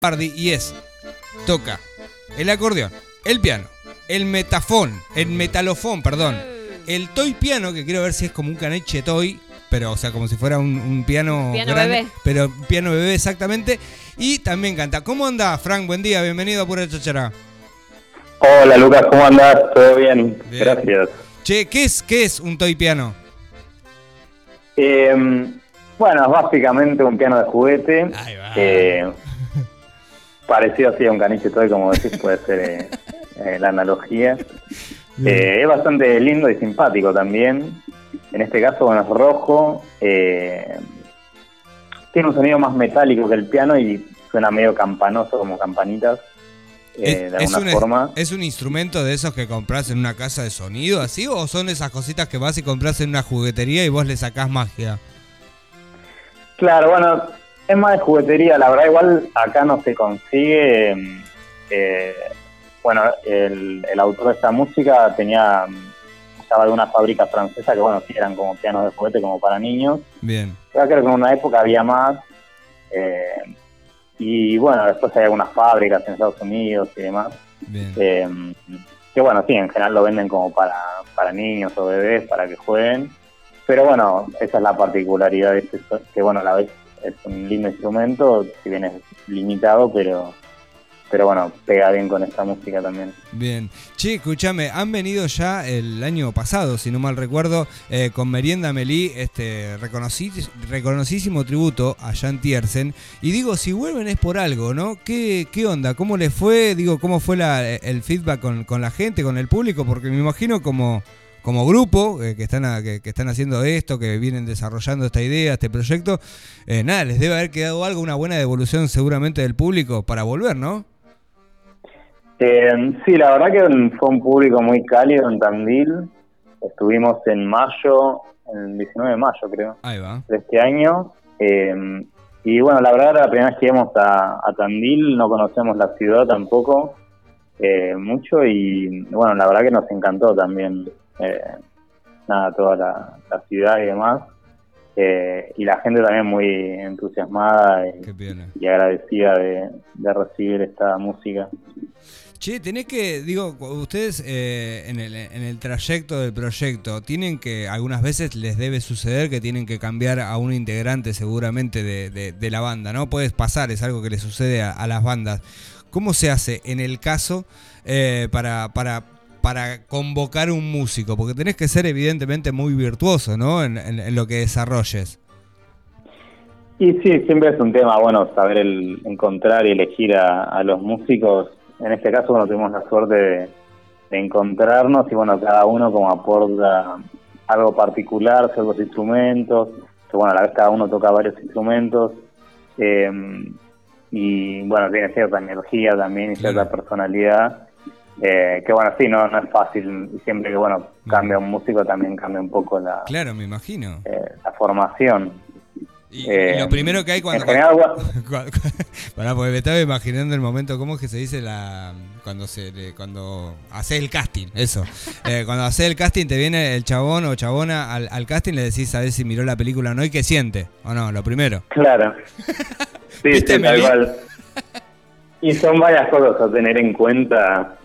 Pardi y es, toca el acordeón, el piano, el metafón, el metalofón, perdón, el toy piano, que quiero ver si es como un caniche toy, pero o sea, como si fuera un, piano, piano bebé. pero piano bebé exactamente, y también canta. ¿Cómo anda, Frank? Buen día, bienvenido a Pura Chachara. Hola Lucas, ¿cómo andás? ¿Todo bien? Gracias. Che, ¿qué es, qué es un toy piano? Eh, bueno, es básicamente un piano de juguete. Ahí va. Eh, parecido así a un caniche toy, como decís, puede ser eh, eh, la analogía. Eh, es bastante lindo y simpático también. En este caso, bueno, es rojo. tiene un sonido más metálico que el piano y suena medio campanoso, como campanitas. de alguna forma. ¿Es un instrumento de esos que compras en una casa de sonido así? ¿O son esas cositas que vas y compras en una juguetería y vos le sacás magia? Claro, bueno, es más de juguetería, la verdad igual acá no se consigue. Eh, bueno, el, autor de esta música tenía estaba de una fábrica francesa que bueno, sí eran como pianos de juguete como para niños. Bien. Yo creo que en una época había más. Eh, y bueno, después hay algunas fábricas en Estados Unidos y demás. Bien. Eh, que bueno, sí, en general lo venden como para, para niños o bebés, para que jueguen. Pero bueno, esa es la particularidad de este, que bueno, la vez es un lindo instrumento, si bien es limitado, pero pero bueno, pega bien con esta música también. Bien. Che, escúchame, han venido ya el año pasado, si no mal recuerdo, eh, con Merienda Melí, este reconocidísimo tributo a Jan Tiersen. Y digo, si vuelven es por algo, ¿no? ¿Qué, qué onda? ¿Cómo les fue? Digo, ¿cómo fue la, el feedback con, con la gente, con el público? Porque me imagino como como grupo eh, que, están que, están haciendo esto, que vienen desarrollando esta idea, este proyecto, eh, nada, les debe haber quedado algo, una buena devolución seguramente del público para volver, ¿no? Eh, sí, la verdad que fue un público muy cálido en Tandil. Estuvimos en mayo, el 19 de mayo creo, de este año. y bueno, la verdad, la primera vez que íbamos a, a Tandil, no conocemos la ciudad tampoco mucho y bueno, la verdad que nos encantó también eh, nada, toda la, ciudad y demás. Eh, y la gente también muy entusiasmada y, agradecida de, recibir esta música. Che, tenés que, digo, ustedes eh, en, el, en el trayecto del proyecto, tienen que, algunas veces les debe suceder que tienen que cambiar a un integrante seguramente de, la banda, ¿no? Puedes pasar, es algo que le sucede a, las bandas. ¿Cómo se hace en el caso para, para para convocar un músico? Porque tenés que ser evidentemente muy virtuoso, ¿no? En, lo que desarrolles. Y sí, siempre es un tema, bueno, saber el, encontrar y elegir a, los músicos. En este caso, bueno, tuvimos la suerte de, encontrarnos y, bueno, cada uno como aporta algo particular, ciertos instrumentos. Que, bueno, a la vez cada uno toca varios instrumentos. Eh, y, bueno, tiene cierta energía también y cierta personalidad eh, que bueno, sí, no, no es fácil. Siempre que bueno cambia un músico también cambia un poco la. Claro, me imagino. Eh, la formación. Y, lo eh, primero que hay cuando. porque me estaba imaginando el momento, ¿cómo es que se dice la cuando se cuando haces el casting? Eso. cuando haces el casting, te viene el chabón o chabona al, al, casting, le decís a ver si miró la película o no y qué siente. ¿O no? Lo primero. Claro. Sí, sí, tal cual. Y son varias cosas a tener en cuenta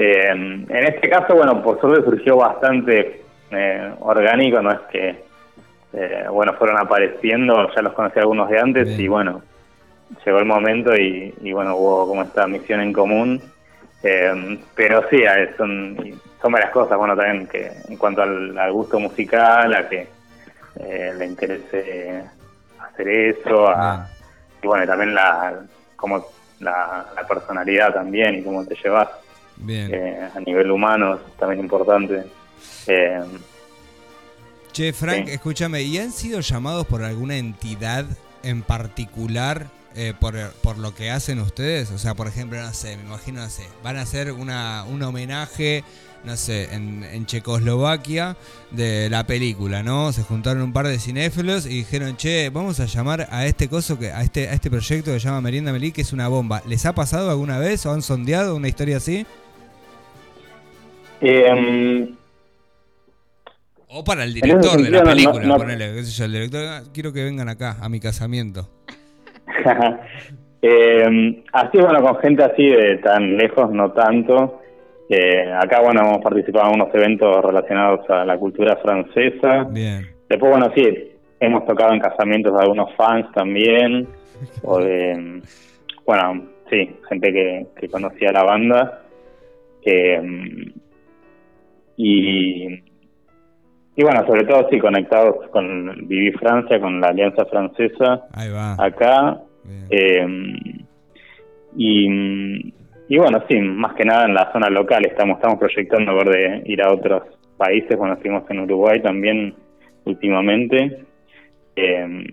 eh, en este caso, bueno, por suerte surgió bastante eh, orgánico, no es que, eh, bueno, fueron apareciendo, ya los conocí algunos de antes y bueno, llegó el momento y, bueno, hubo como esta misión en común. pero sí, son, son varias cosas, bueno, también que en cuanto al, gusto musical, a que le interese hacer eso, y bueno, también la, como la, la personalidad también y cómo te llevas. Bien. Eh, a nivel humano es también importante. Eh, che, Frank, escúchame, ¿y han sido llamados por alguna entidad en particular eh, por, por, lo que hacen ustedes? O sea, por ejemplo, no sé, me imagino, no sé, van a hacer una, un homenaje, no sé, en, en, Checoslovaquia de la película, ¿no? Se juntaron un par de cinéfilos y dijeron, che, vamos a llamar a este coso, que, a este, a este proyecto que se llama Merienda Melí, que es una bomba. ¿Les ha pasado alguna vez o han sondeado una historia así? Eh, o para el director de la película, ponele, qué sé yo, el director, ah, quiero que vengan acá a mi casamiento. Eh, así, bueno, con gente así de tan lejos, no tanto. Eh, acá, bueno, hemos participado en unos eventos relacionados a la cultura francesa. Bien. Después, bueno, sí, hemos tocado en casamientos de algunos fans también. o de, bueno, sí, gente que, que conocía la banda. Eh, y, y bueno, sobre todo sí, conectados con Viví Francia, con la Alianza Francesa. Ahí va. Acá. Eh, y, y bueno, sí, más que nada en la zona local estamos, estamos proyectando ver de ir a otros países. Bueno, estuvimos en Uruguay también últimamente. Eh,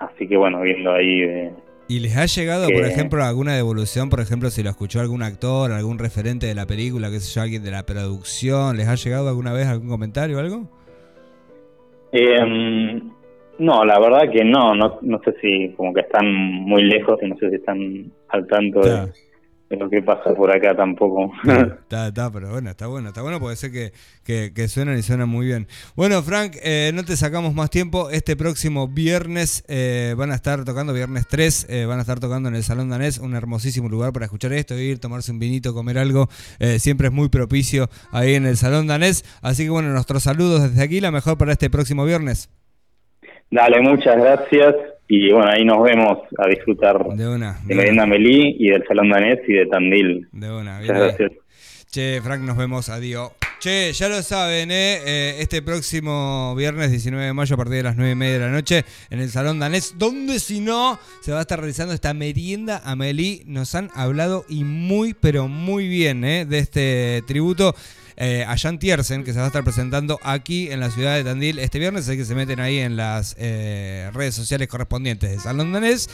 así que bueno, viendo ahí... Eh, ¿Y les ha llegado, por ejemplo, alguna devolución? Por ejemplo, si lo escuchó algún actor, algún referente de la película, qué sé yo, alguien de la producción, ¿les ha llegado alguna vez algún comentario o algo? Eh, no, la verdad que no, no, no sé si como que están muy lejos y no sé si están al tanto de, lo que pasa por acá tampoco. Está, está, pero bueno, está bueno, está bueno, puede ser que, que, suenan y suenan muy bien. Bueno, Frank, eh, no te sacamos más tiempo. Este próximo viernes eh, van a estar tocando, viernes 3, eh, van a estar tocando en el Salón Danés, un hermosísimo lugar para escuchar esto, ir, tomarse un vinito, comer algo. siempre es muy propicio ahí en el Salón Danés. Así que bueno, nuestros saludos desde aquí, la mejor para este próximo viernes. Dale, muchas gracias. Y bueno, ahí nos vemos a disfrutar de, una, de, Merienda Melí y del Salón Danés y de Tandil. De una, Muchas gracias. Che, Frank, nos vemos. Adiós. Che, ya lo saben, ¿eh? ¿eh? Este próximo viernes 19 de mayo a partir de las 9 y media de la noche en el Salón Danés, donde si no se va a estar realizando esta merienda a Melí. Nos han hablado y muy, pero muy bien ¿eh? de este tributo eh, a Jan Tiersen, que se va a estar presentando aquí en la ciudad de Tandil este viernes. Así que se meten ahí en las eh, redes sociales correspondientes de Salón Danés